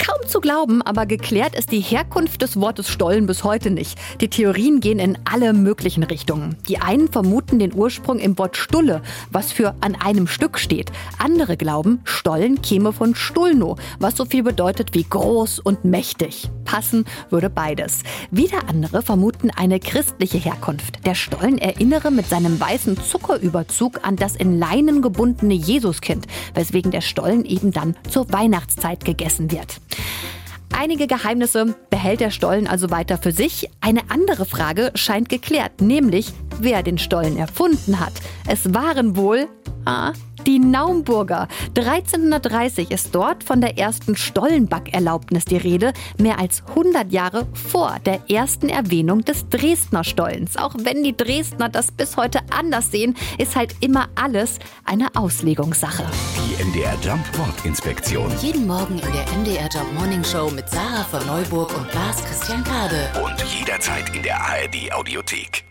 Kaum zu glauben, aber geklärt ist die Herkunft des Wortes Stollen bis heute nicht. Die Theorien gehen in alle möglichen Richtungen. Die einen vermuten den Ursprung im Wort Stulle, was für an einem Stück steht. Andere glauben, Stollen käme von Stulno, was so viel bedeutet wie groß und mächtig. Passen würde beides. Wieder andere vermuten eine christliche Herkunft. Der Stollen erinnere mit seinem weißen Zuckerüberzug an das in Leinen gebundene Jesuskind, weswegen der Stollen eben dann zur Weihnachtszeit gegessen wird. Einige Geheimnisse behält der Stollen also weiter für sich. Eine andere Frage scheint geklärt, nämlich wer den Stollen erfunden hat. Es waren wohl ah, die Naumburger. 1330 ist dort von der ersten Stollenbackerlaubnis die Rede, mehr als 100 Jahre vor der ersten Erwähnung des Dresdner Stollens. Auch wenn die Dresdner das bis heute anders sehen, ist halt immer alles eine Auslegungssache. Die MDR Jump Wortinspektion. Jeden Morgen in der MDR Job Morning Show mit Sarah von Neuburg und Lars Christian Kade. Und jederzeit in der ARD Audiothek.